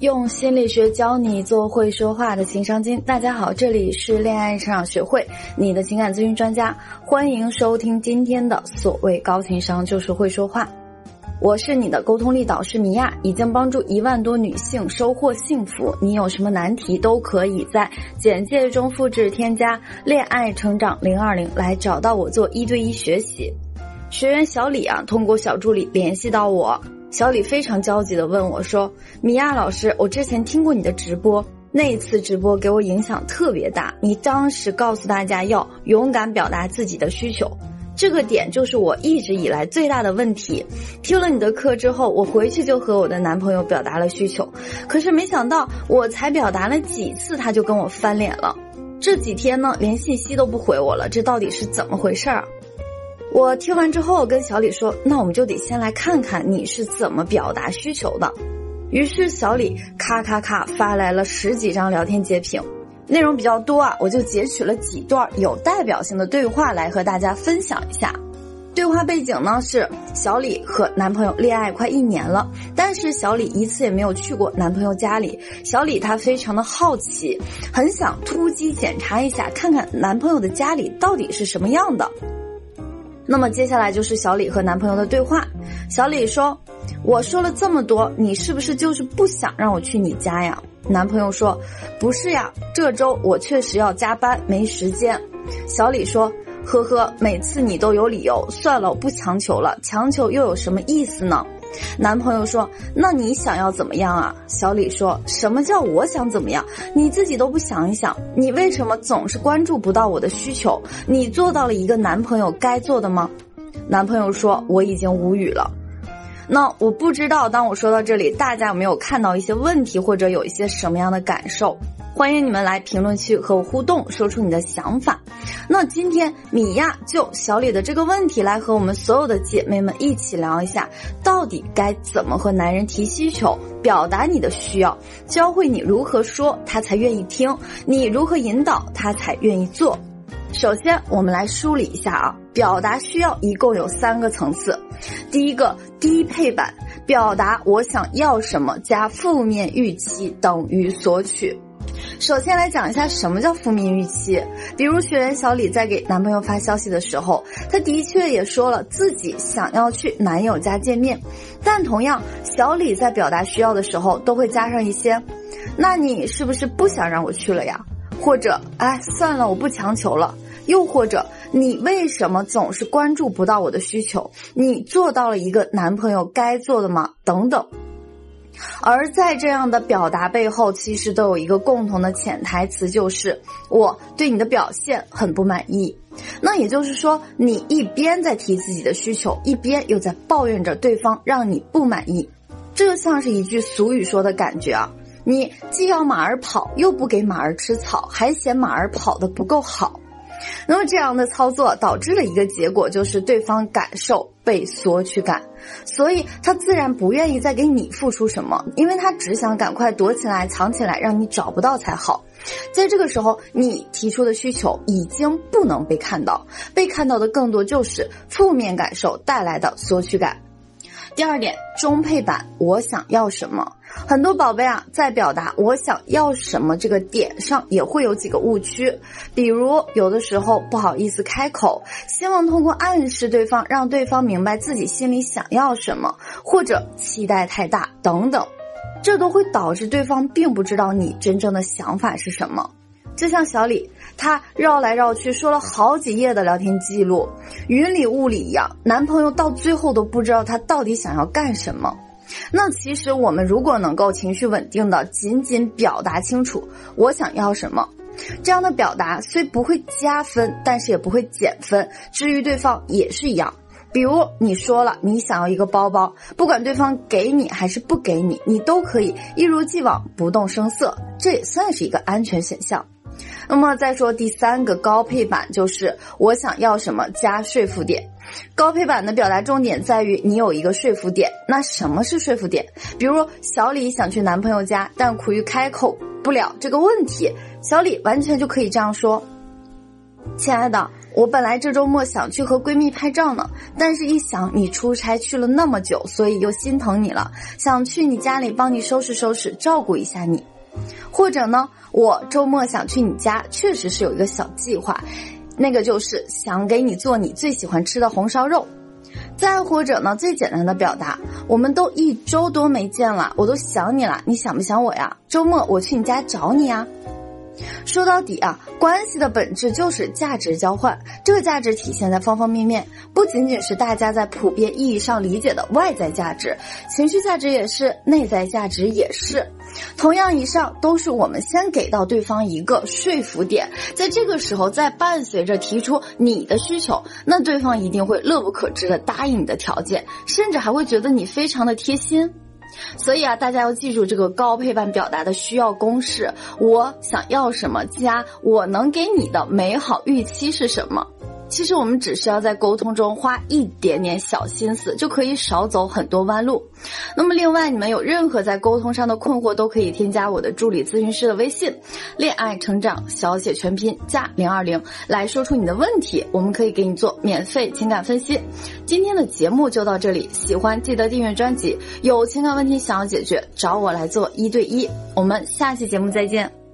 用心理学教你做会说话的情商精。大家好，这里是恋爱成长学会，你的情感咨询专家，欢迎收听今天的所谓高情商就是会说话。我是你的沟通力导师米娅，已经帮助一万多女性收获幸福。你有什么难题都可以在简介中复制添加“恋爱成长零二零”来找到我做一对一学习。学员小李啊，通过小助理联系到我。小李非常焦急地问我说：“米娅老师，我之前听过你的直播，那次直播给我影响特别大。你当时告诉大家要勇敢表达自己的需求，这个点就是我一直以来最大的问题。听了你的课之后，我回去就和我的男朋友表达了需求，可是没想到我才表达了几次，他就跟我翻脸了。这几天呢，连信息都不回我了，这到底是怎么回事儿？”我听完之后跟小李说：“那我们就得先来看看你是怎么表达需求的。”于是小李咔咔咔发来了十几张聊天截屏，内容比较多啊，我就截取了几段有代表性的对话来和大家分享一下。对话背景呢是小李和男朋友恋爱快一年了，但是小李一次也没有去过男朋友家里。小李他非常的好奇，很想突击检查一下，看看男朋友的家里到底是什么样的。那么接下来就是小李和男朋友的对话。小李说：“我说了这么多，你是不是就是不想让我去你家呀？”男朋友说：“不是呀，这周我确实要加班，没时间。”小李说：“呵呵，每次你都有理由，算了，我不强求了，强求又有什么意思呢？”男朋友说：“那你想要怎么样啊？”小李说：“什么叫我想怎么样？你自己都不想一想，你为什么总是关注不到我的需求？你做到了一个男朋友该做的吗？”男朋友说：“我已经无语了。”那我不知道，当我说到这里，大家有没有看到一些问题，或者有一些什么样的感受？欢迎你们来评论区和我互动，说出你的想法。那今天米娅就小李的这个问题来和我们所有的姐妹们一起聊一下，到底该怎么和男人提需求，表达你的需要，教会你如何说他才愿意听，你如何引导他才愿意做。首先，我们来梳理一下啊，表达需要一共有三个层次。第一个低配版，表达我想要什么加负面预期等于索取。首先来讲一下什么叫负面预期。比如学员小李在给男朋友发消息的时候，他的确也说了自己想要去男友家见面，但同样，小李在表达需要的时候都会加上一些，那你是不是不想让我去了呀？或者，哎，算了，我不强求了。又或者，你为什么总是关注不到我的需求？你做到了一个男朋友该做的吗？等等。而在这样的表达背后，其实都有一个共同的潜台词，就是我对你的表现很不满意。那也就是说，你一边在提自己的需求，一边又在抱怨着对方让你不满意。这像是一句俗语说的感觉啊，你既要马儿跑，又不给马儿吃草，还嫌马儿跑得不够好。那么这样的操作导致了一个结果，就是对方感受被索取感，所以他自然不愿意再给你付出什么，因为他只想赶快躲起来、藏起来，让你找不到才好。在这个时候，你提出的需求已经不能被看到，被看到的更多就是负面感受带来的索取感。第二点，中配版，我想要什么？很多宝贝啊，在表达我想要什么这个点上，也会有几个误区，比如有的时候不好意思开口，希望通过暗示对方，让对方明白自己心里想要什么，或者期待太大等等，这都会导致对方并不知道你真正的想法是什么。就像小李，他绕来绕去说了好几页的聊天记录，云里雾里一样，男朋友到最后都不知道他到底想要干什么。那其实我们如果能够情绪稳定的仅仅表达清楚我想要什么，这样的表达虽不会加分，但是也不会减分。至于对方也是一样，比如你说了你想要一个包包，不管对方给你还是不给你，你都可以一如既往不动声色，这也算是一个安全选项。那么再说第三个高配版，就是我想要什么加说服点。高配版的表达重点在于你有一个说服点。那什么是说服点？比如小李想去男朋友家，但苦于开口不了这个问题，小李完全就可以这样说：“亲爱的，我本来这周末想去和闺蜜拍照呢，但是一想你出差去了那么久，所以又心疼你了，想去你家里帮你收拾收拾，照顾一下你。或者呢，我周末想去你家，确实是有一个小计划，那个就是想给你做你最喜欢吃的红烧肉。再或者呢，最简单的表达，我们都一周多没见了，我都想你了，你想不想我呀？周末我去你家找你呀。说到底啊，关系的本质就是价值交换。这个价值体现在方方面面，不仅仅是大家在普遍意义上理解的外在价值，情绪价值也是，内在价值也是。同样，以上都是我们先给到对方一个说服点，在这个时候再伴随着提出你的需求，那对方一定会乐不可支的答应你的条件，甚至还会觉得你非常的贴心。所以啊，大家要记住这个高配版表达的需要公式：我想要什么加我能给你的美好预期是什么。其实我们只需要在沟通中花一点点小心思，就可以少走很多弯路。那么，另外你们有任何在沟通上的困惑，都可以添加我的助理咨询师的微信“恋爱成长小写全拼加零二零”来说出你的问题，我们可以给你做免费情感分析。今天的节目就到这里，喜欢记得订阅专辑。有情感问题想要解决，找我来做一对一。我们下期节目再见。